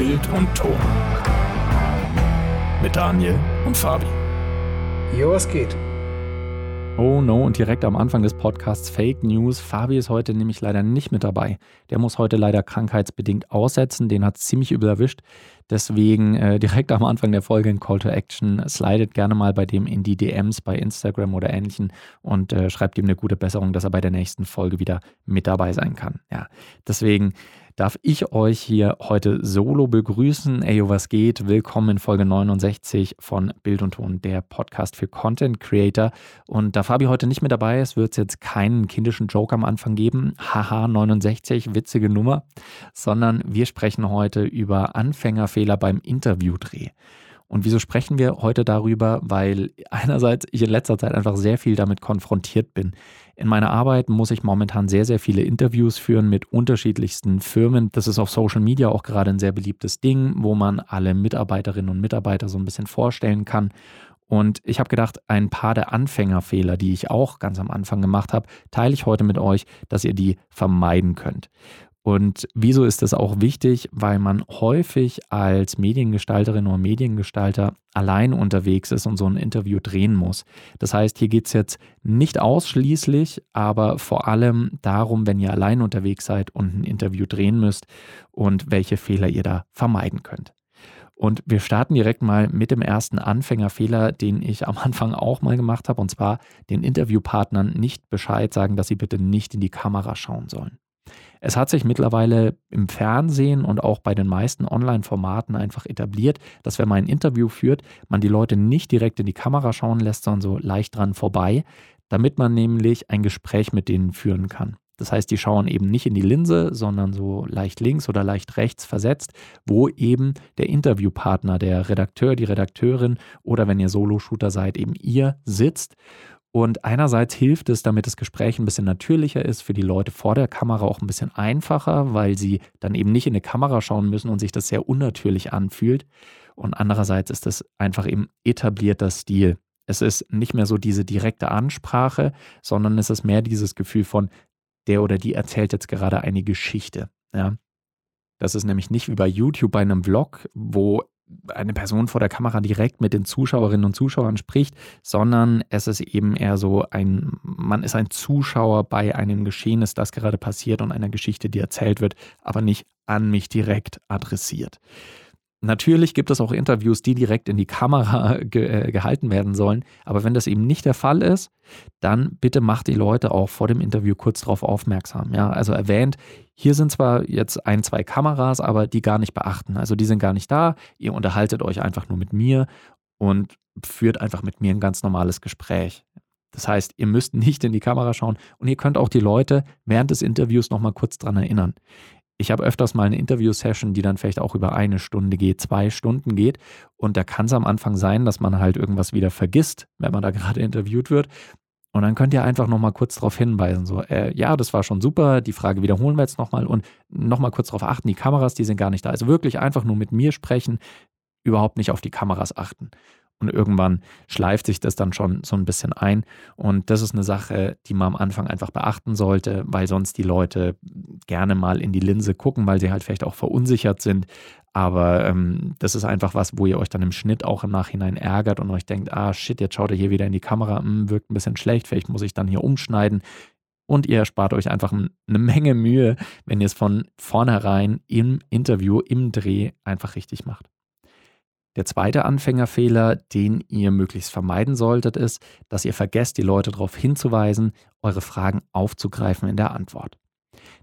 Bild und Ton. Mit Daniel und Fabi. Jo, was geht? Oh no, und direkt am Anfang des Podcasts Fake News. Fabi ist heute nämlich leider nicht mit dabei. Der muss heute leider krankheitsbedingt aussetzen. Den hat es ziemlich übel erwischt. Deswegen äh, direkt am Anfang der Folge ein Call to Action. Slidet gerne mal bei dem in die DMs bei Instagram oder ähnlichen und äh, schreibt ihm eine gute Besserung, dass er bei der nächsten Folge wieder mit dabei sein kann. Ja, deswegen darf ich euch hier heute solo begrüßen. Ey, was geht? Willkommen in Folge 69 von Bild und Ton, der Podcast für Content Creator. Und da Fabi heute nicht mit dabei ist, wird es jetzt keinen kindischen Joke am Anfang geben. Haha, 69, witzige Nummer. Sondern wir sprechen heute über Anfängerfehler beim Interviewdreh. Und wieso sprechen wir heute darüber? Weil einerseits ich in letzter Zeit einfach sehr viel damit konfrontiert bin. In meiner Arbeit muss ich momentan sehr, sehr viele Interviews führen mit unterschiedlichsten Firmen. Das ist auf Social Media auch gerade ein sehr beliebtes Ding, wo man alle Mitarbeiterinnen und Mitarbeiter so ein bisschen vorstellen kann. Und ich habe gedacht, ein paar der Anfängerfehler, die ich auch ganz am Anfang gemacht habe, teile ich heute mit euch, dass ihr die vermeiden könnt. Und wieso ist das auch wichtig? Weil man häufig als Mediengestalterin oder Mediengestalter allein unterwegs ist und so ein Interview drehen muss. Das heißt, hier geht es jetzt nicht ausschließlich, aber vor allem darum, wenn ihr allein unterwegs seid und ein Interview drehen müsst und welche Fehler ihr da vermeiden könnt. Und wir starten direkt mal mit dem ersten Anfängerfehler, den ich am Anfang auch mal gemacht habe, und zwar den Interviewpartnern nicht Bescheid sagen, dass sie bitte nicht in die Kamera schauen sollen. Es hat sich mittlerweile im Fernsehen und auch bei den meisten Online-Formaten einfach etabliert, dass wenn man ein Interview führt, man die Leute nicht direkt in die Kamera schauen lässt, sondern so leicht dran vorbei, damit man nämlich ein Gespräch mit denen führen kann. Das heißt, die schauen eben nicht in die Linse, sondern so leicht links oder leicht rechts versetzt, wo eben der Interviewpartner, der Redakteur, die Redakteurin oder wenn ihr Solo-Shooter seid, eben ihr sitzt und einerseits hilft es, damit das Gespräch ein bisschen natürlicher ist, für die Leute vor der Kamera auch ein bisschen einfacher, weil sie dann eben nicht in die Kamera schauen müssen und sich das sehr unnatürlich anfühlt. Und andererseits ist es einfach eben etablierter Stil. Es ist nicht mehr so diese direkte Ansprache, sondern es ist mehr dieses Gefühl von, der oder die erzählt jetzt gerade eine Geschichte. Ja. Das ist nämlich nicht wie bei YouTube bei einem Vlog, wo eine Person vor der Kamera direkt mit den Zuschauerinnen und Zuschauern spricht, sondern es ist eben eher so ein, man ist ein Zuschauer bei einem Geschehnis, das gerade passiert und einer Geschichte, die erzählt wird, aber nicht an mich direkt adressiert. Natürlich gibt es auch Interviews, die direkt in die Kamera ge äh, gehalten werden sollen. Aber wenn das eben nicht der Fall ist, dann bitte macht die Leute auch vor dem Interview kurz darauf aufmerksam. Ja, also erwähnt, hier sind zwar jetzt ein, zwei Kameras, aber die gar nicht beachten. Also die sind gar nicht da. Ihr unterhaltet euch einfach nur mit mir und führt einfach mit mir ein ganz normales Gespräch. Das heißt, ihr müsst nicht in die Kamera schauen und ihr könnt auch die Leute während des Interviews nochmal kurz dran erinnern. Ich habe öfters mal eine Interview-Session, die dann vielleicht auch über eine Stunde geht, zwei Stunden geht. Und da kann es am Anfang sein, dass man halt irgendwas wieder vergisst, wenn man da gerade interviewt wird. Und dann könnt ihr einfach nochmal kurz darauf hinweisen, so, äh, ja, das war schon super, die Frage wiederholen wir jetzt nochmal und nochmal kurz darauf achten, die Kameras, die sind gar nicht da. Also wirklich einfach nur mit mir sprechen, überhaupt nicht auf die Kameras achten. Und irgendwann schleift sich das dann schon so ein bisschen ein. Und das ist eine Sache, die man am Anfang einfach beachten sollte, weil sonst die Leute gerne mal in die Linse gucken, weil sie halt vielleicht auch verunsichert sind. Aber ähm, das ist einfach was, wo ihr euch dann im Schnitt auch im Nachhinein ärgert und euch denkt, ah shit, jetzt schaut er hier wieder in die Kamera, hm, wirkt ein bisschen schlecht, vielleicht muss ich dann hier umschneiden. Und ihr erspart euch einfach eine Menge Mühe, wenn ihr es von vornherein im Interview, im Dreh einfach richtig macht. Der zweite Anfängerfehler, den ihr möglichst vermeiden solltet, ist, dass ihr vergesst, die Leute darauf hinzuweisen, eure Fragen aufzugreifen in der Antwort.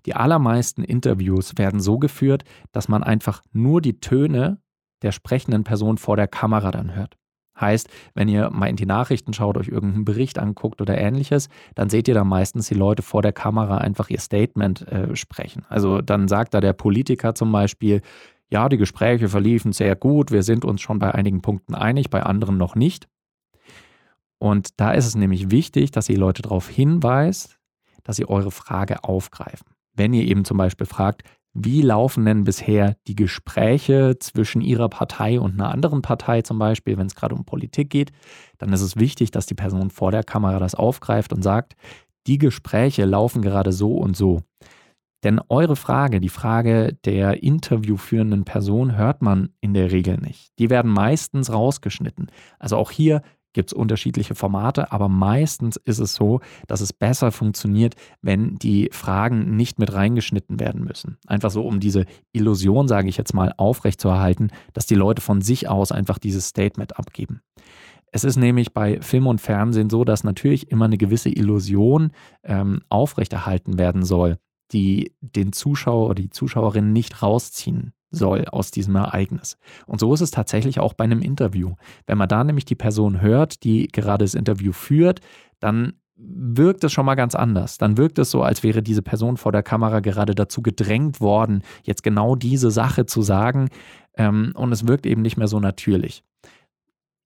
Die allermeisten Interviews werden so geführt, dass man einfach nur die Töne der sprechenden Person vor der Kamera dann hört. Heißt, wenn ihr mal in die Nachrichten schaut, euch irgendeinen Bericht anguckt oder ähnliches, dann seht ihr da meistens die Leute vor der Kamera einfach ihr Statement äh, sprechen. Also dann sagt da der Politiker zum Beispiel, ja, die Gespräche verliefen sehr gut, wir sind uns schon bei einigen Punkten einig, bei anderen noch nicht. Und da ist es nämlich wichtig, dass ihr Leute darauf hinweist, dass sie eure Frage aufgreifen. Wenn ihr eben zum Beispiel fragt, wie laufen denn bisher die Gespräche zwischen Ihrer Partei und einer anderen Partei zum Beispiel, wenn es gerade um Politik geht, dann ist es wichtig, dass die Person vor der Kamera das aufgreift und sagt, die Gespräche laufen gerade so und so. Denn eure Frage, die Frage der interviewführenden Person, hört man in der Regel nicht. Die werden meistens rausgeschnitten. Also auch hier gibt es unterschiedliche Formate, aber meistens ist es so, dass es besser funktioniert, wenn die Fragen nicht mit reingeschnitten werden müssen. Einfach so, um diese Illusion, sage ich jetzt mal, aufrechtzuerhalten, dass die Leute von sich aus einfach dieses Statement abgeben. Es ist nämlich bei Film und Fernsehen so, dass natürlich immer eine gewisse Illusion ähm, aufrechterhalten werden soll, die den Zuschauer oder die Zuschauerin nicht rausziehen soll aus diesem Ereignis. Und so ist es tatsächlich auch bei einem Interview. Wenn man da nämlich die Person hört, die gerade das Interview führt, dann wirkt es schon mal ganz anders. Dann wirkt es so, als wäre diese Person vor der Kamera gerade dazu gedrängt worden, jetzt genau diese Sache zu sagen. Ähm, und es wirkt eben nicht mehr so natürlich.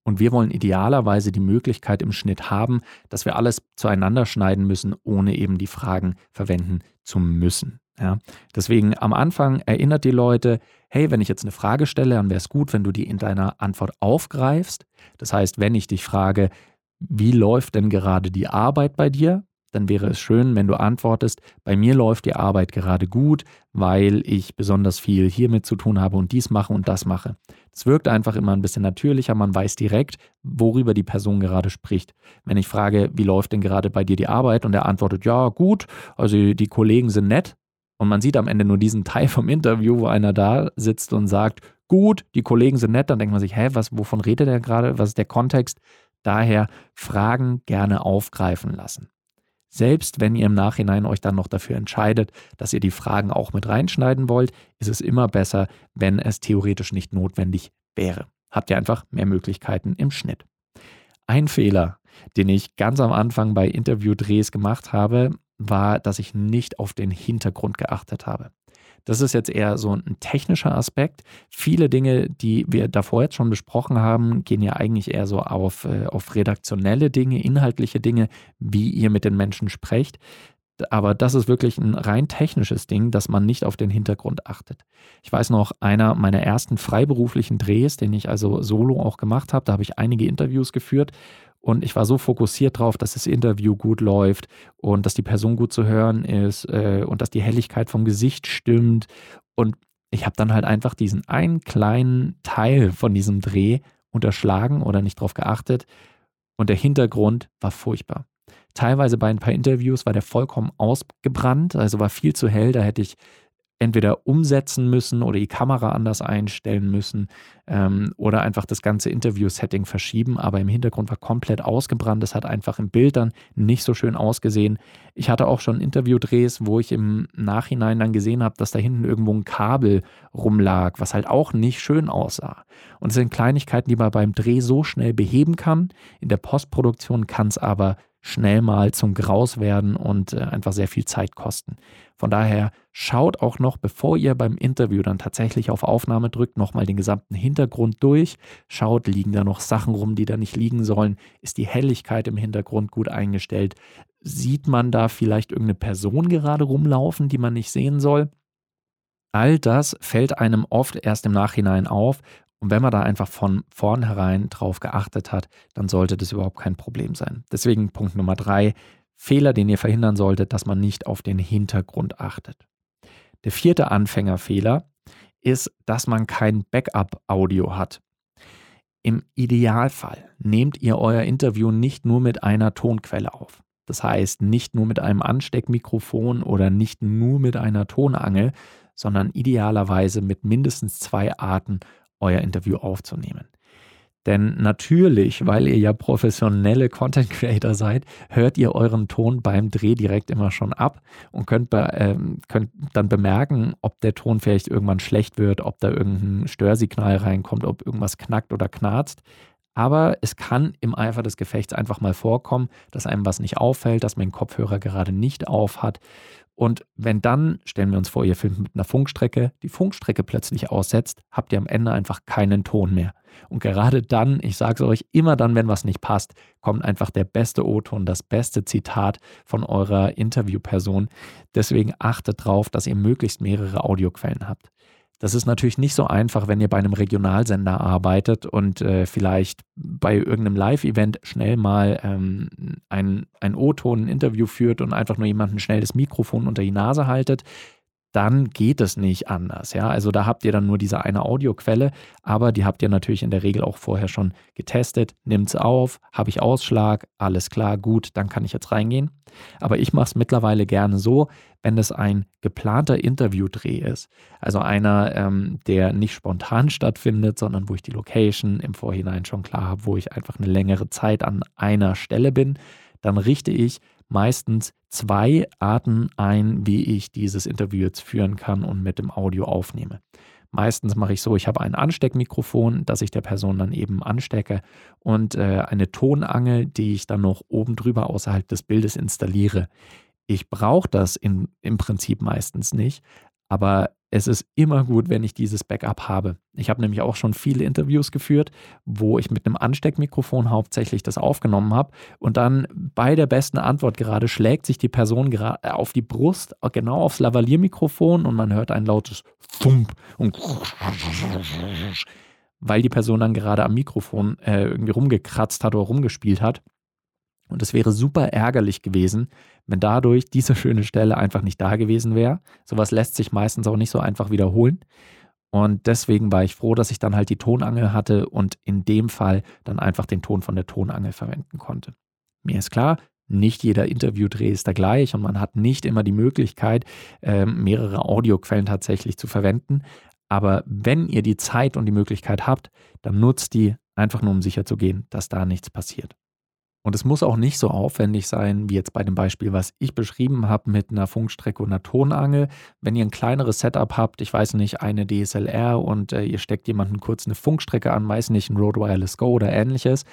Und wir wollen idealerweise die Möglichkeit im Schnitt haben, dass wir alles zueinander schneiden müssen, ohne eben die Fragen verwenden zu müssen. Ja, deswegen am Anfang erinnert die Leute, hey, wenn ich jetzt eine Frage stelle, dann wäre es gut, wenn du die in deiner Antwort aufgreifst. Das heißt, wenn ich dich frage, wie läuft denn gerade die Arbeit bei dir, dann wäre es schön, wenn du antwortest, bei mir läuft die Arbeit gerade gut, weil ich besonders viel hiermit zu tun habe und dies mache und das mache. Es wirkt einfach immer ein bisschen natürlicher, man weiß direkt, worüber die Person gerade spricht. Wenn ich frage, wie läuft denn gerade bei dir die Arbeit und er antwortet, ja, gut, also die Kollegen sind nett, und man sieht am Ende nur diesen Teil vom Interview, wo einer da sitzt und sagt, gut, die Kollegen sind nett, dann denkt man sich, hä, was, wovon redet er gerade? Was ist der Kontext? Daher Fragen gerne aufgreifen lassen. Selbst wenn ihr im Nachhinein euch dann noch dafür entscheidet, dass ihr die Fragen auch mit reinschneiden wollt, ist es immer besser, wenn es theoretisch nicht notwendig wäre. Habt ihr einfach mehr Möglichkeiten im Schnitt. Ein Fehler, den ich ganz am Anfang bei Interviewdrehs gemacht habe, war, dass ich nicht auf den Hintergrund geachtet habe. Das ist jetzt eher so ein technischer Aspekt. Viele Dinge, die wir davor jetzt schon besprochen haben, gehen ja eigentlich eher so auf, äh, auf redaktionelle Dinge, inhaltliche Dinge, wie ihr mit den Menschen sprecht. Aber das ist wirklich ein rein technisches Ding, dass man nicht auf den Hintergrund achtet. Ich weiß noch, einer meiner ersten freiberuflichen Drehs, den ich also solo auch gemacht habe, da habe ich einige Interviews geführt und ich war so fokussiert drauf, dass das Interview gut läuft und dass die Person gut zu hören ist äh, und dass die Helligkeit vom Gesicht stimmt. Und ich habe dann halt einfach diesen einen kleinen Teil von diesem Dreh unterschlagen oder nicht drauf geachtet. Und der Hintergrund war furchtbar. Teilweise bei ein paar Interviews war der vollkommen ausgebrannt, also war viel zu hell. Da hätte ich entweder umsetzen müssen oder die Kamera anders einstellen müssen ähm, oder einfach das ganze Interview-Setting verschieben. Aber im Hintergrund war komplett ausgebrannt. Es hat einfach im Bild dann nicht so schön ausgesehen. Ich hatte auch schon Interviewdrehs, wo ich im Nachhinein dann gesehen habe, dass da hinten irgendwo ein Kabel rumlag, was halt auch nicht schön aussah. Und es sind Kleinigkeiten, die man beim Dreh so schnell beheben kann. In der Postproduktion kann es aber schnell mal zum Graus werden und äh, einfach sehr viel Zeit kosten. Von daher schaut auch noch, bevor ihr beim Interview dann tatsächlich auf Aufnahme drückt, nochmal den gesamten Hintergrund durch. Schaut, liegen da noch Sachen rum, die da nicht liegen sollen? Ist die Helligkeit im Hintergrund gut eingestellt? Sieht man da vielleicht irgendeine Person gerade rumlaufen, die man nicht sehen soll? All das fällt einem oft erst im Nachhinein auf und wenn man da einfach von vornherein drauf geachtet hat, dann sollte das überhaupt kein Problem sein. Deswegen Punkt Nummer drei, Fehler, den ihr verhindern solltet, dass man nicht auf den Hintergrund achtet. Der vierte Anfängerfehler ist, dass man kein Backup-Audio hat. Im Idealfall nehmt ihr euer Interview nicht nur mit einer Tonquelle auf. Das heißt, nicht nur mit einem Ansteckmikrofon oder nicht nur mit einer Tonangel, sondern idealerweise mit mindestens zwei Arten euer Interview aufzunehmen. Denn natürlich, weil ihr ja professionelle Content Creator seid, hört ihr euren Ton beim Dreh direkt immer schon ab und könnt, be ähm, könnt dann bemerken, ob der Ton vielleicht irgendwann schlecht wird, ob da irgendein Störsignal reinkommt, ob irgendwas knackt oder knarzt. Aber es kann im Eifer des Gefechts einfach mal vorkommen, dass einem was nicht auffällt, dass mein Kopfhörer gerade nicht auf hat und wenn dann, stellen wir uns vor, ihr filmt mit einer Funkstrecke, die Funkstrecke plötzlich aussetzt, habt ihr am Ende einfach keinen Ton mehr. Und gerade dann, ich sage es euch, immer dann, wenn was nicht passt, kommt einfach der beste O-Ton, das beste Zitat von eurer Interviewperson. Deswegen achtet darauf, dass ihr möglichst mehrere Audioquellen habt. Das ist natürlich nicht so einfach, wenn ihr bei einem Regionalsender arbeitet und äh, vielleicht bei irgendeinem Live-Event schnell mal ähm, ein, ein O-Ton, ein Interview führt und einfach nur jemanden schnell das Mikrofon unter die Nase haltet. Dann geht es nicht anders. Ja, also da habt ihr dann nur diese eine Audioquelle, aber die habt ihr natürlich in der Regel auch vorher schon getestet. Nimmt es auf, habe ich Ausschlag, alles klar, gut, dann kann ich jetzt reingehen. Aber ich mache es mittlerweile gerne so, wenn es ein geplanter Interviewdreh ist. Also einer, ähm, der nicht spontan stattfindet, sondern wo ich die Location im Vorhinein schon klar habe, wo ich einfach eine längere Zeit an einer Stelle bin, dann richte ich meistens zwei Arten ein, wie ich dieses Interview jetzt führen kann und mit dem Audio aufnehme. Meistens mache ich so, ich habe ein Ansteckmikrofon, das ich der Person dann eben anstecke und äh, eine Tonangel, die ich dann noch oben drüber außerhalb des Bildes installiere. Ich brauche das in, im Prinzip meistens nicht, aber es ist immer gut, wenn ich dieses Backup habe. Ich habe nämlich auch schon viele Interviews geführt, wo ich mit einem Ansteckmikrofon hauptsächlich das aufgenommen habe und dann bei der besten Antwort gerade schlägt sich die Person äh, auf die Brust, genau aufs Lavaliermikrofon und man hört ein lautes Thump und weil die Person dann gerade am Mikrofon äh, irgendwie rumgekratzt hat oder rumgespielt hat. Und es wäre super ärgerlich gewesen, wenn dadurch diese schöne Stelle einfach nicht da gewesen wäre. Sowas lässt sich meistens auch nicht so einfach wiederholen. Und deswegen war ich froh, dass ich dann halt die Tonangel hatte und in dem Fall dann einfach den Ton von der Tonangel verwenden konnte. Mir ist klar, nicht jeder Interviewdreh ist da gleich und man hat nicht immer die Möglichkeit, ähm, mehrere Audioquellen tatsächlich zu verwenden. Aber wenn ihr die Zeit und die Möglichkeit habt, dann nutzt die einfach nur, um sicher zu gehen, dass da nichts passiert. Und es muss auch nicht so aufwendig sein, wie jetzt bei dem Beispiel, was ich beschrieben habe mit einer Funkstrecke und einer Tonangel. Wenn ihr ein kleineres Setup habt, ich weiß nicht, eine DSLR und äh, ihr steckt jemanden kurz eine Funkstrecke an, weiß nicht, ein Rode Wireless Go oder ähnliches,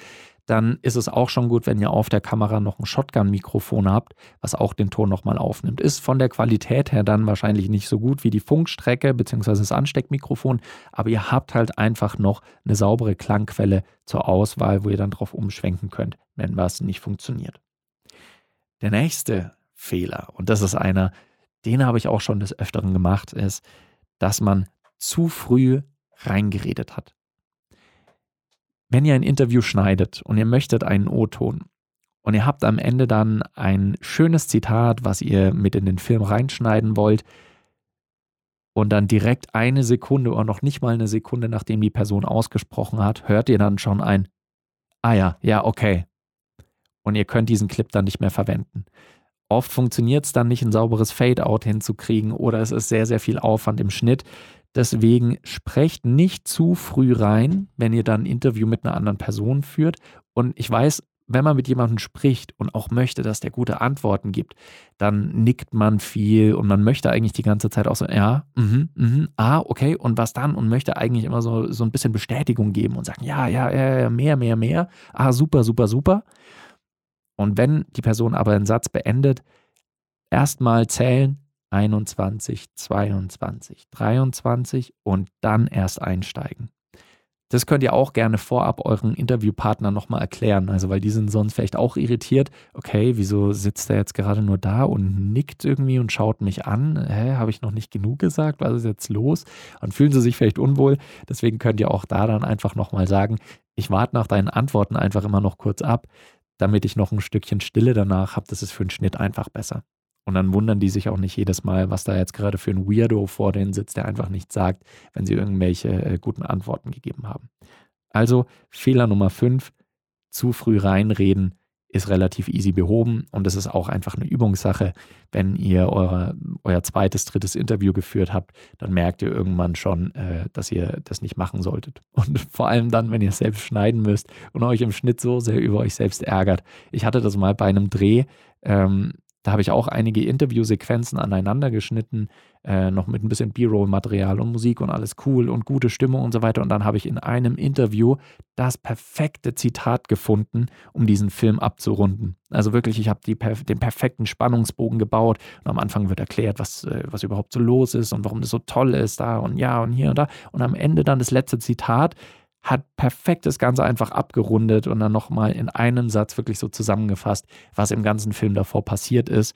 dann ist es auch schon gut, wenn ihr auf der Kamera noch ein Shotgun-Mikrofon habt, was auch den Ton nochmal aufnimmt. Ist von der Qualität her dann wahrscheinlich nicht so gut wie die Funkstrecke bzw. das Ansteckmikrofon, aber ihr habt halt einfach noch eine saubere Klangquelle zur Auswahl, wo ihr dann drauf umschwenken könnt, wenn was nicht funktioniert. Der nächste Fehler, und das ist einer, den habe ich auch schon des Öfteren gemacht, ist, dass man zu früh reingeredet hat. Wenn ihr ein Interview schneidet und ihr möchtet einen O-Ton und ihr habt am Ende dann ein schönes Zitat, was ihr mit in den Film reinschneiden wollt, und dann direkt eine Sekunde oder noch nicht mal eine Sekunde, nachdem die Person ausgesprochen hat, hört ihr dann schon ein, ah ja, ja, okay. Und ihr könnt diesen Clip dann nicht mehr verwenden. Oft funktioniert es dann nicht, ein sauberes Fade-out hinzukriegen oder es ist sehr, sehr viel Aufwand im Schnitt. Deswegen sprecht nicht zu früh rein, wenn ihr dann ein Interview mit einer anderen Person führt. Und ich weiß, wenn man mit jemandem spricht und auch möchte, dass der gute Antworten gibt, dann nickt man viel und man möchte eigentlich die ganze Zeit auch so, ja, mhm, mhm, ah, okay, und was dann? Und möchte eigentlich immer so, so ein bisschen Bestätigung geben und sagen, ja, ja, ja, mehr, mehr, mehr, ah, super, super, super. Und wenn die Person aber einen Satz beendet, erstmal zählen, 21, 22, 23 und dann erst einsteigen. Das könnt ihr auch gerne vorab euren Interviewpartner nochmal erklären. Also, weil die sind sonst vielleicht auch irritiert. Okay, wieso sitzt er jetzt gerade nur da und nickt irgendwie und schaut mich an? Hä, habe ich noch nicht genug gesagt? Was ist jetzt los? Und fühlen sie sich vielleicht unwohl. Deswegen könnt ihr auch da dann einfach nochmal sagen, ich warte nach deinen Antworten einfach immer noch kurz ab, damit ich noch ein Stückchen Stille danach habe. Das ist für den Schnitt einfach besser. Und dann wundern die sich auch nicht jedes Mal, was da jetzt gerade für ein Weirdo vor denen sitzt, der einfach nichts sagt, wenn sie irgendwelche äh, guten Antworten gegeben haben. Also Fehler Nummer 5, zu früh reinreden ist relativ easy behoben und es ist auch einfach eine Übungssache. Wenn ihr eure, euer zweites, drittes Interview geführt habt, dann merkt ihr irgendwann schon, äh, dass ihr das nicht machen solltet. Und vor allem dann, wenn ihr es selbst schneiden müsst und euch im Schnitt so sehr über euch selbst ärgert. Ich hatte das mal bei einem Dreh, ähm, da habe ich auch einige Interviewsequenzen aneinander geschnitten, äh, noch mit ein bisschen B-Roll-Material und Musik und alles cool und gute Stimmung und so weiter. Und dann habe ich in einem Interview das perfekte Zitat gefunden, um diesen Film abzurunden. Also wirklich, ich habe die, den perfekten Spannungsbogen gebaut und am Anfang wird erklärt, was, äh, was überhaupt so los ist und warum das so toll ist da und ja und hier und da. Und am Ende dann das letzte Zitat hat perfekt das Ganze einfach abgerundet und dann nochmal in einem Satz wirklich so zusammengefasst, was im ganzen Film davor passiert ist.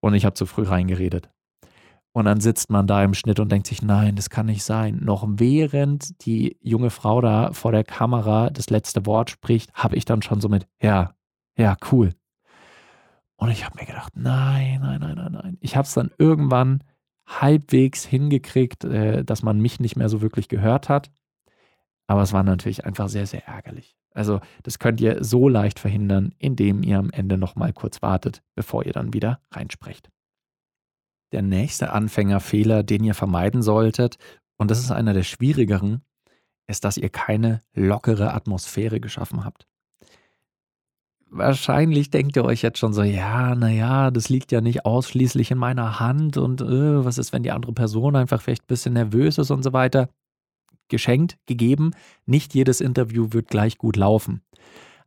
Und ich habe zu früh reingeredet. Und dann sitzt man da im Schnitt und denkt sich, nein, das kann nicht sein. Noch während die junge Frau da vor der Kamera das letzte Wort spricht, habe ich dann schon so mit, ja, ja, cool. Und ich habe mir gedacht, nein, nein, nein, nein, nein. Ich habe es dann irgendwann halbwegs hingekriegt, äh, dass man mich nicht mehr so wirklich gehört hat. Aber es war natürlich einfach sehr, sehr ärgerlich. Also das könnt ihr so leicht verhindern, indem ihr am Ende nochmal kurz wartet, bevor ihr dann wieder reinsprecht. Der nächste Anfängerfehler, den ihr vermeiden solltet, und das ist einer der schwierigeren, ist, dass ihr keine lockere Atmosphäre geschaffen habt. Wahrscheinlich denkt ihr euch jetzt schon so, ja, naja, das liegt ja nicht ausschließlich in meiner Hand und äh, was ist, wenn die andere Person einfach vielleicht ein bisschen nervös ist und so weiter. Geschenkt, gegeben, nicht jedes Interview wird gleich gut laufen.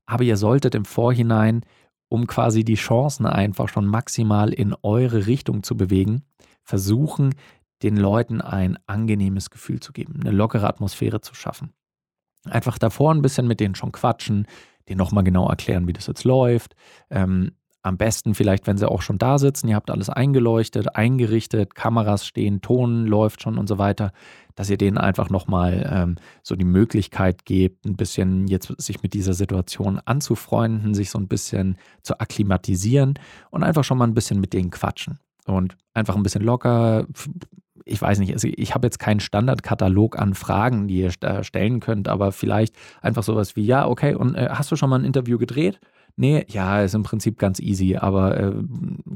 Aber ihr solltet im Vorhinein, um quasi die Chancen einfach schon maximal in eure Richtung zu bewegen, versuchen, den Leuten ein angenehmes Gefühl zu geben, eine lockere Atmosphäre zu schaffen. Einfach davor ein bisschen mit denen schon quatschen, denen nochmal genau erklären, wie das jetzt läuft. Ähm, am besten vielleicht, wenn sie auch schon da sitzen, ihr habt alles eingeleuchtet, eingerichtet, Kameras stehen, Ton läuft schon und so weiter, dass ihr denen einfach nochmal ähm, so die Möglichkeit gebt, ein bisschen jetzt sich mit dieser Situation anzufreunden, sich so ein bisschen zu akklimatisieren und einfach schon mal ein bisschen mit denen quatschen. Und einfach ein bisschen locker, ich weiß nicht, also ich habe jetzt keinen Standardkatalog an Fragen, die ihr stellen könnt, aber vielleicht einfach sowas wie, ja, okay, und äh, hast du schon mal ein Interview gedreht? Nee, ja, ist im Prinzip ganz easy, aber äh,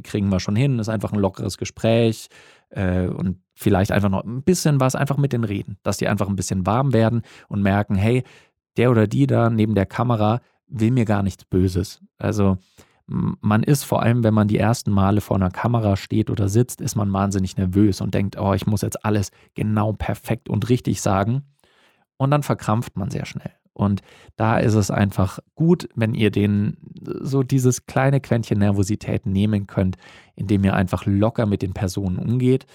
kriegen wir schon hin, ist einfach ein lockeres Gespräch äh, und vielleicht einfach noch ein bisschen was einfach mit den Reden, dass die einfach ein bisschen warm werden und merken, hey, der oder die da neben der Kamera will mir gar nichts Böses. Also man ist vor allem, wenn man die ersten Male vor einer Kamera steht oder sitzt, ist man wahnsinnig nervös und denkt, oh, ich muss jetzt alles genau perfekt und richtig sagen. Und dann verkrampft man sehr schnell. Und da ist es einfach gut, wenn ihr den so dieses kleine Quäntchen Nervosität nehmen könnt, indem ihr einfach locker mit den Personen umgeht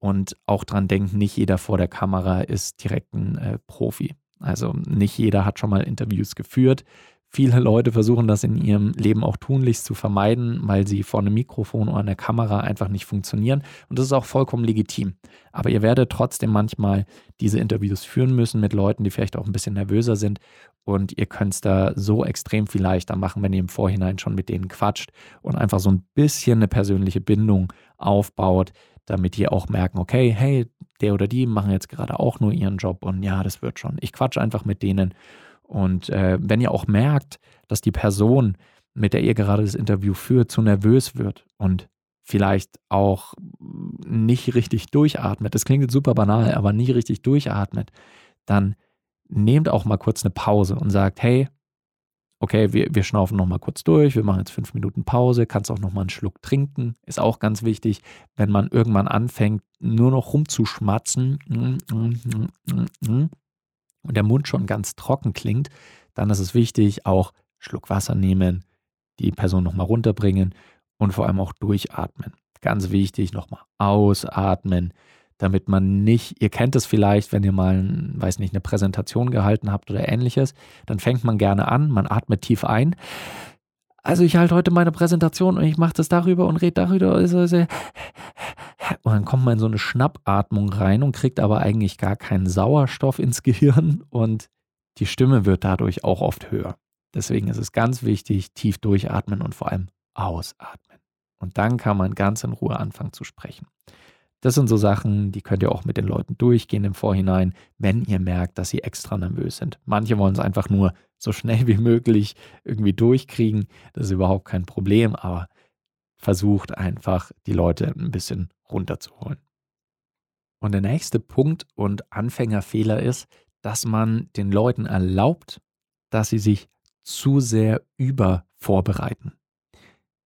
und auch dran denkt, nicht jeder vor der Kamera ist direkt ein äh, Profi. Also nicht jeder hat schon mal Interviews geführt. Viele Leute versuchen das in ihrem Leben auch tunlichst zu vermeiden, weil sie vor einem Mikrofon oder einer Kamera einfach nicht funktionieren. Und das ist auch vollkommen legitim. Aber ihr werdet trotzdem manchmal diese Interviews führen müssen mit Leuten, die vielleicht auch ein bisschen nervöser sind. Und ihr könnt es da so extrem viel leichter machen, wenn ihr im Vorhinein schon mit denen quatscht und einfach so ein bisschen eine persönliche Bindung aufbaut, damit ihr auch merken, okay, hey, der oder die machen jetzt gerade auch nur ihren Job und ja, das wird schon. Ich quatsche einfach mit denen und äh, wenn ihr auch merkt, dass die Person, mit der ihr gerade das Interview führt, zu nervös wird und vielleicht auch nicht richtig durchatmet, das klingt jetzt super banal, aber nie richtig durchatmet, dann nehmt auch mal kurz eine Pause und sagt, hey, okay, wir, wir schnaufen noch mal kurz durch, wir machen jetzt fünf Minuten Pause, kannst auch noch mal einen Schluck trinken, ist auch ganz wichtig, wenn man irgendwann anfängt, nur noch rumzuschmatzen, mm, mm, mm, und der Mund schon ganz trocken klingt, dann ist es wichtig, auch Schluck Wasser nehmen, die Person nochmal runterbringen und vor allem auch durchatmen. Ganz wichtig, nochmal ausatmen, damit man nicht, ihr kennt es vielleicht, wenn ihr mal, weiß nicht, eine Präsentation gehalten habt oder ähnliches, dann fängt man gerne an, man atmet tief ein. Also ich halte heute meine Präsentation und ich mache das darüber und rede darüber. Und dann kommt man in so eine Schnappatmung rein und kriegt aber eigentlich gar keinen Sauerstoff ins Gehirn und die Stimme wird dadurch auch oft höher. Deswegen ist es ganz wichtig, tief durchatmen und vor allem ausatmen. Und dann kann man ganz in Ruhe anfangen zu sprechen. Das sind so Sachen, die könnt ihr auch mit den Leuten durchgehen im Vorhinein, wenn ihr merkt, dass sie extra nervös sind. Manche wollen es einfach nur so schnell wie möglich irgendwie durchkriegen. Das ist überhaupt kein Problem, aber versucht einfach, die Leute ein bisschen runterzuholen. Und der nächste Punkt und Anfängerfehler ist, dass man den Leuten erlaubt, dass sie sich zu sehr übervorbereiten.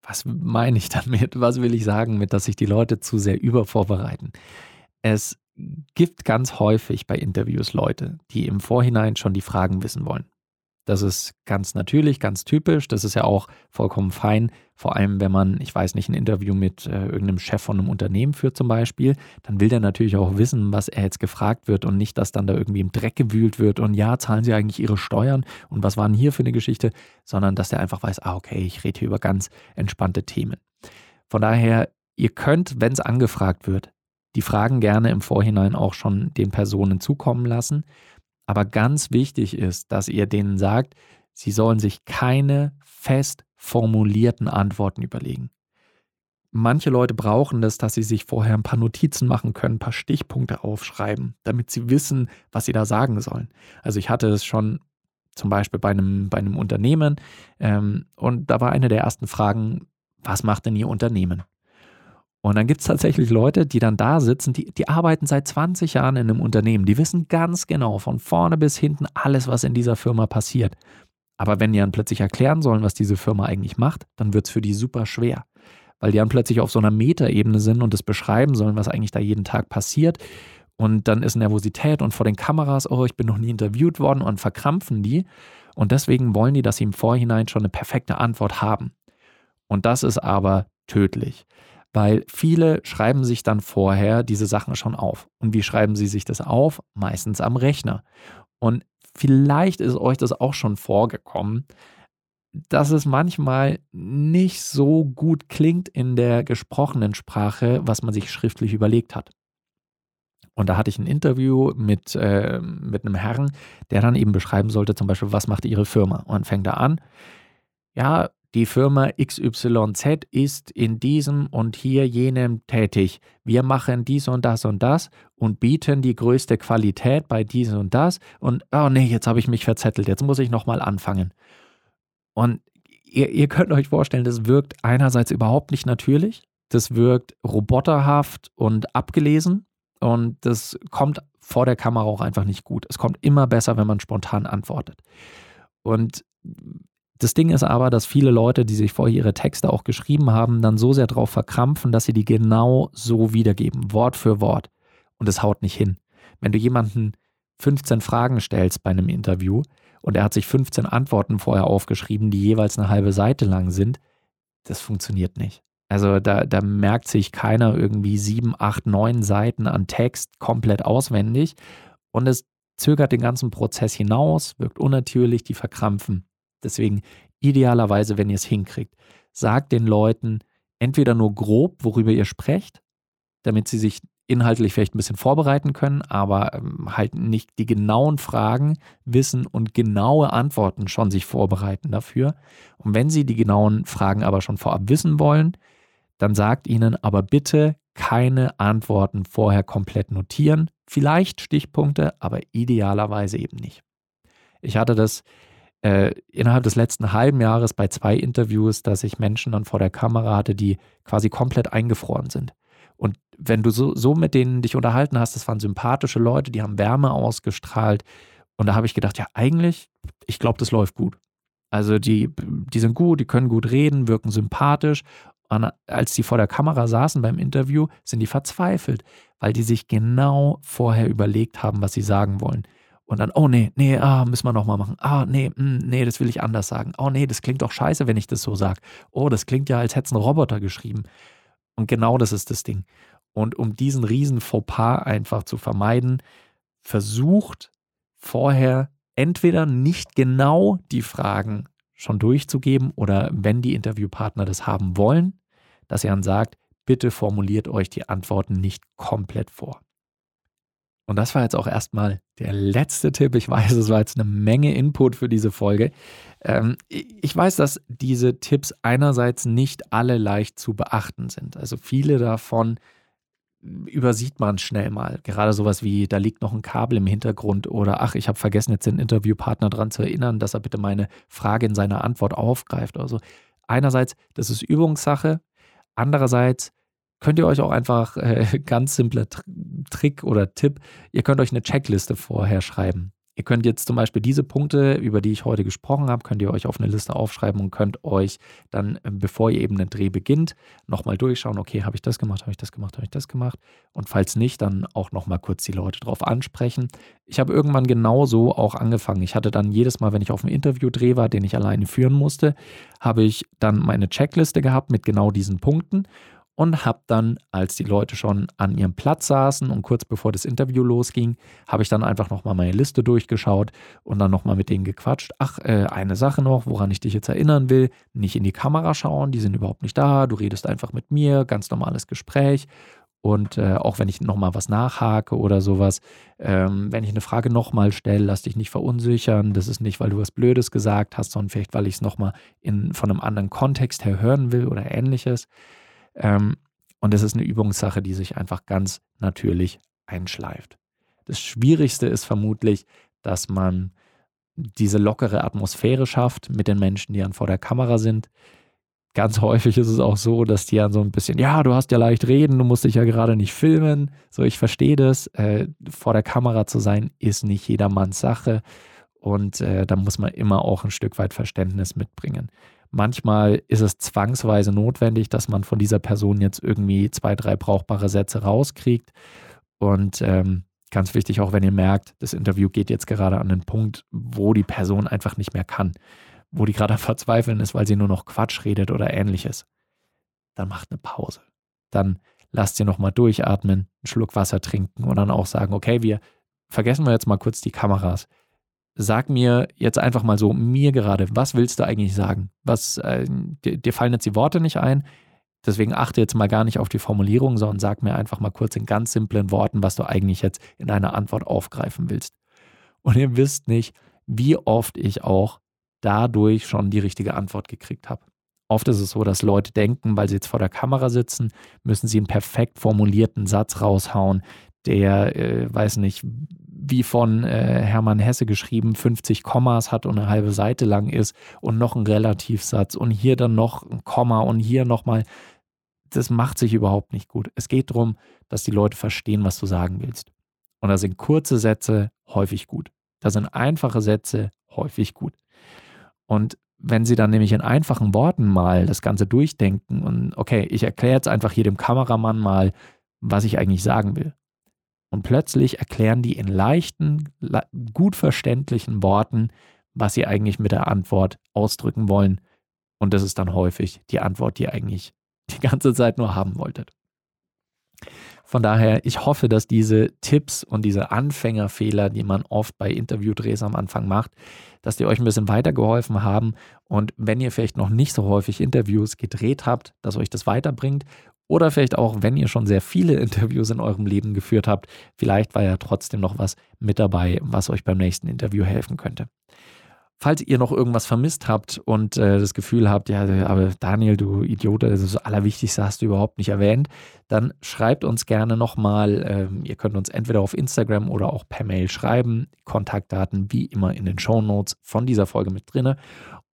Was meine ich damit? Was will ich sagen mit, dass sich die Leute zu sehr übervorbereiten? Es gibt ganz häufig bei Interviews Leute, die im Vorhinein schon die Fragen wissen wollen. Das ist ganz natürlich, ganz typisch. Das ist ja auch vollkommen fein. Vor allem, wenn man, ich weiß nicht, ein Interview mit äh, irgendeinem Chef von einem Unternehmen führt zum Beispiel, dann will der natürlich auch wissen, was er jetzt gefragt wird und nicht, dass dann da irgendwie im Dreck gewühlt wird und ja, zahlen Sie eigentlich Ihre Steuern und was waren hier für eine Geschichte, sondern dass der einfach weiß, ah, okay, ich rede hier über ganz entspannte Themen. Von daher, ihr könnt, wenn es angefragt wird, die Fragen gerne im Vorhinein auch schon den Personen zukommen lassen. Aber ganz wichtig ist, dass ihr denen sagt, sie sollen sich keine fest formulierten Antworten überlegen. Manche Leute brauchen das, dass sie sich vorher ein paar Notizen machen können, ein paar Stichpunkte aufschreiben, damit sie wissen, was sie da sagen sollen. Also ich hatte es schon zum Beispiel bei einem, bei einem Unternehmen ähm, und da war eine der ersten Fragen, was macht denn Ihr Unternehmen? Und dann gibt es tatsächlich Leute, die dann da sitzen, die, die arbeiten seit 20 Jahren in einem Unternehmen, die wissen ganz genau von vorne bis hinten alles, was in dieser Firma passiert. Aber wenn die dann plötzlich erklären sollen, was diese Firma eigentlich macht, dann wird es für die super schwer weil die dann plötzlich auf so einer Metaebene sind und es beschreiben sollen, was eigentlich da jeden Tag passiert. Und dann ist Nervosität und vor den Kameras, oh, ich bin noch nie interviewt worden und verkrampfen die. Und deswegen wollen die, dass sie im Vorhinein schon eine perfekte Antwort haben. Und das ist aber tödlich, weil viele schreiben sich dann vorher diese Sachen schon auf. Und wie schreiben sie sich das auf? Meistens am Rechner. Und vielleicht ist euch das auch schon vorgekommen, dass es manchmal nicht so gut klingt in der gesprochenen Sprache, was man sich schriftlich überlegt hat. Und da hatte ich ein Interview mit, äh, mit einem Herrn, der dann eben beschreiben sollte, zum Beispiel, was macht Ihre Firma? Und fängt da an, ja, die Firma XYZ ist in diesem und hier jenem tätig. Wir machen dies und das und das und bieten die größte Qualität bei diesem und das. Und, oh nee, jetzt habe ich mich verzettelt, jetzt muss ich nochmal anfangen. Und ihr, ihr könnt euch vorstellen, das wirkt einerseits überhaupt nicht natürlich, das wirkt roboterhaft und abgelesen und das kommt vor der Kamera auch einfach nicht gut. Es kommt immer besser, wenn man spontan antwortet. Und das Ding ist aber, dass viele Leute, die sich vorher ihre Texte auch geschrieben haben, dann so sehr darauf verkrampfen, dass sie die genau so wiedergeben, Wort für Wort. Und es haut nicht hin. Wenn du jemanden 15 Fragen stellst bei einem Interview, und er hat sich 15 Antworten vorher aufgeschrieben, die jeweils eine halbe Seite lang sind. Das funktioniert nicht. Also da, da merkt sich keiner irgendwie sieben, acht, neun Seiten an Text komplett auswendig und es zögert den ganzen Prozess hinaus, wirkt unnatürlich, die verkrampfen. Deswegen idealerweise, wenn ihr es hinkriegt, sagt den Leuten entweder nur grob, worüber ihr sprecht, damit sie sich inhaltlich vielleicht ein bisschen vorbereiten können, aber ähm, halt nicht die genauen Fragen wissen und genaue Antworten schon sich vorbereiten dafür. Und wenn Sie die genauen Fragen aber schon vorab wissen wollen, dann sagt Ihnen aber bitte keine Antworten vorher komplett notieren. Vielleicht Stichpunkte, aber idealerweise eben nicht. Ich hatte das äh, innerhalb des letzten halben Jahres bei zwei Interviews, dass ich Menschen dann vor der Kamera hatte, die quasi komplett eingefroren sind. Und wenn du so, so mit denen dich unterhalten hast, das waren sympathische Leute, die haben Wärme ausgestrahlt. Und da habe ich gedacht, ja, eigentlich, ich glaube, das läuft gut. Also die, die sind gut, die können gut reden, wirken sympathisch. Und als die vor der Kamera saßen beim Interview, sind die verzweifelt, weil die sich genau vorher überlegt haben, was sie sagen wollen. Und dann, oh nee, nee, ah, müssen wir nochmal machen. Ah, nee, mh, mm, nee, das will ich anders sagen. Oh nee, das klingt doch scheiße, wenn ich das so sage. Oh, das klingt ja, als hätte es ein Roboter geschrieben. Und genau das ist das Ding. Und um diesen riesen Fauxpas einfach zu vermeiden, versucht vorher entweder nicht genau die Fragen schon durchzugeben oder wenn die Interviewpartner das haben wollen, dass ihr dann sagt, bitte formuliert euch die Antworten nicht komplett vor. Und das war jetzt auch erstmal der letzte Tipp. Ich weiß, es war jetzt eine Menge Input für diese Folge. Ähm, ich weiß, dass diese Tipps einerseits nicht alle leicht zu beachten sind. Also viele davon übersieht man schnell mal. Gerade sowas wie, da liegt noch ein Kabel im Hintergrund oder ach, ich habe vergessen, jetzt den Interviewpartner daran zu erinnern, dass er bitte meine Frage in seiner Antwort aufgreift. Also einerseits, das ist Übungssache. Andererseits könnt ihr euch auch einfach äh, ganz simpler Trick oder Tipp, ihr könnt euch eine Checkliste vorher schreiben. Ihr könnt jetzt zum Beispiel diese Punkte, über die ich heute gesprochen habe, könnt ihr euch auf eine Liste aufschreiben und könnt euch dann, äh, bevor ihr eben den Dreh beginnt, nochmal durchschauen, okay, habe ich das gemacht, habe ich das gemacht, habe ich das gemacht. Und falls nicht, dann auch nochmal kurz die Leute drauf ansprechen. Ich habe irgendwann genauso auch angefangen. Ich hatte dann jedes Mal, wenn ich auf einem Interview-Dreh war, den ich alleine führen musste, habe ich dann meine Checkliste gehabt mit genau diesen Punkten und habe dann, als die Leute schon an ihrem Platz saßen und kurz bevor das Interview losging, habe ich dann einfach nochmal meine Liste durchgeschaut und dann nochmal mit denen gequatscht. Ach, äh, eine Sache noch, woran ich dich jetzt erinnern will, nicht in die Kamera schauen, die sind überhaupt nicht da, du redest einfach mit mir, ganz normales Gespräch. Und äh, auch wenn ich nochmal was nachhake oder sowas, ähm, wenn ich eine Frage nochmal stelle, lass dich nicht verunsichern. Das ist nicht, weil du was Blödes gesagt hast, sondern vielleicht, weil ich es nochmal von einem anderen Kontext her hören will oder ähnliches. Ähm, und es ist eine Übungssache, die sich einfach ganz natürlich einschleift. Das Schwierigste ist vermutlich, dass man diese lockere Atmosphäre schafft mit den Menschen, die dann vor der Kamera sind. Ganz häufig ist es auch so, dass die dann so ein bisschen, ja, du hast ja leicht reden, du musst dich ja gerade nicht filmen. So, ich verstehe das. Äh, vor der Kamera zu sein, ist nicht jedermanns Sache. Und äh, da muss man immer auch ein Stück weit Verständnis mitbringen. Manchmal ist es zwangsweise notwendig, dass man von dieser Person jetzt irgendwie zwei, drei brauchbare Sätze rauskriegt. Und ähm, ganz wichtig, auch wenn ihr merkt, das Interview geht jetzt gerade an den Punkt, wo die Person einfach nicht mehr kann, wo die gerade am Verzweifeln ist, weil sie nur noch Quatsch redet oder ähnliches, dann macht eine Pause. Dann lasst sie nochmal durchatmen, einen Schluck Wasser trinken und dann auch sagen, okay, wir vergessen wir jetzt mal kurz die Kameras sag mir jetzt einfach mal so, mir gerade, was willst du eigentlich sagen? Was, äh, dir, dir, fallen jetzt die Worte nicht ein, deswegen achte jetzt mal gar nicht auf die Formulierung, sondern sag mir einfach mal kurz in ganz simplen Worten, was du eigentlich jetzt in deiner Antwort aufgreifen willst. Und ihr wisst nicht, wie oft ich auch dadurch schon die richtige Antwort gekriegt habe. Oft ist es so, dass Leute denken, weil sie jetzt vor der Kamera sitzen, müssen sie einen perfekt formulierten Satz raushauen, der, äh, weiß nicht, wie von äh, Hermann Hesse geschrieben, 50 Kommas hat und eine halbe Seite lang ist und noch ein Relativsatz und hier dann noch ein Komma und hier nochmal. Das macht sich überhaupt nicht gut. Es geht darum, dass die Leute verstehen, was du sagen willst. Und da sind kurze Sätze häufig gut. Da sind einfache Sätze häufig gut. Und wenn sie dann nämlich in einfachen Worten mal das Ganze durchdenken und okay, ich erkläre jetzt einfach hier dem Kameramann mal, was ich eigentlich sagen will. Und plötzlich erklären die in leichten, gut verständlichen Worten, was sie eigentlich mit der Antwort ausdrücken wollen. Und das ist dann häufig die Antwort, die ihr eigentlich die ganze Zeit nur haben wolltet. Von daher, ich hoffe, dass diese Tipps und diese Anfängerfehler, die man oft bei Interviewdrehs am Anfang macht, dass die euch ein bisschen weitergeholfen haben. Und wenn ihr vielleicht noch nicht so häufig Interviews gedreht habt, dass euch das weiterbringt oder vielleicht auch, wenn ihr schon sehr viele Interviews in eurem Leben geführt habt, vielleicht war ja trotzdem noch was mit dabei, was euch beim nächsten Interview helfen könnte. Falls ihr noch irgendwas vermisst habt und äh, das Gefühl habt, ja, aber Daniel, du Idiot, das, das Allerwichtigste hast du überhaupt nicht erwähnt, dann schreibt uns gerne nochmal. Ähm, ihr könnt uns entweder auf Instagram oder auch per Mail schreiben. Kontaktdaten wie immer in den Show Notes von dieser Folge mit drinne.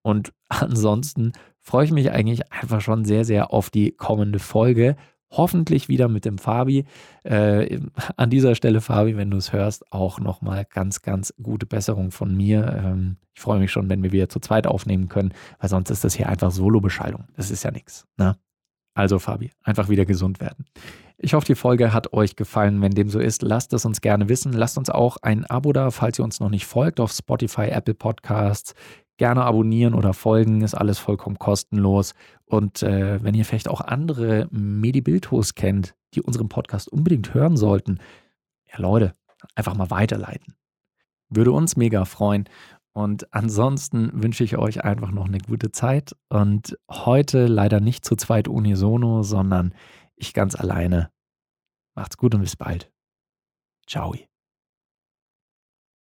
Und ansonsten freue ich mich eigentlich einfach schon sehr, sehr auf die kommende Folge. Hoffentlich wieder mit dem Fabi. Äh, an dieser Stelle, Fabi, wenn du es hörst, auch nochmal ganz, ganz gute Besserung von mir. Ähm, ich freue mich schon, wenn wir wieder zu zweit aufnehmen können, weil sonst ist das hier einfach Solo-Beschallung. Das ist ja nichts. Ne? Also, Fabi, einfach wieder gesund werden. Ich hoffe, die Folge hat euch gefallen. Wenn dem so ist, lasst es uns gerne wissen. Lasst uns auch ein Abo da, falls ihr uns noch nicht folgt, auf Spotify, Apple Podcasts, gerne abonnieren oder folgen, ist alles vollkommen kostenlos. Und äh, wenn ihr vielleicht auch andere Medibiltos kennt, die unseren Podcast unbedingt hören sollten, ja Leute, einfach mal weiterleiten. Würde uns mega freuen. Und ansonsten wünsche ich euch einfach noch eine gute Zeit. Und heute leider nicht zu zweit unisono, sondern ich ganz alleine. Macht's gut und bis bald. Ciao.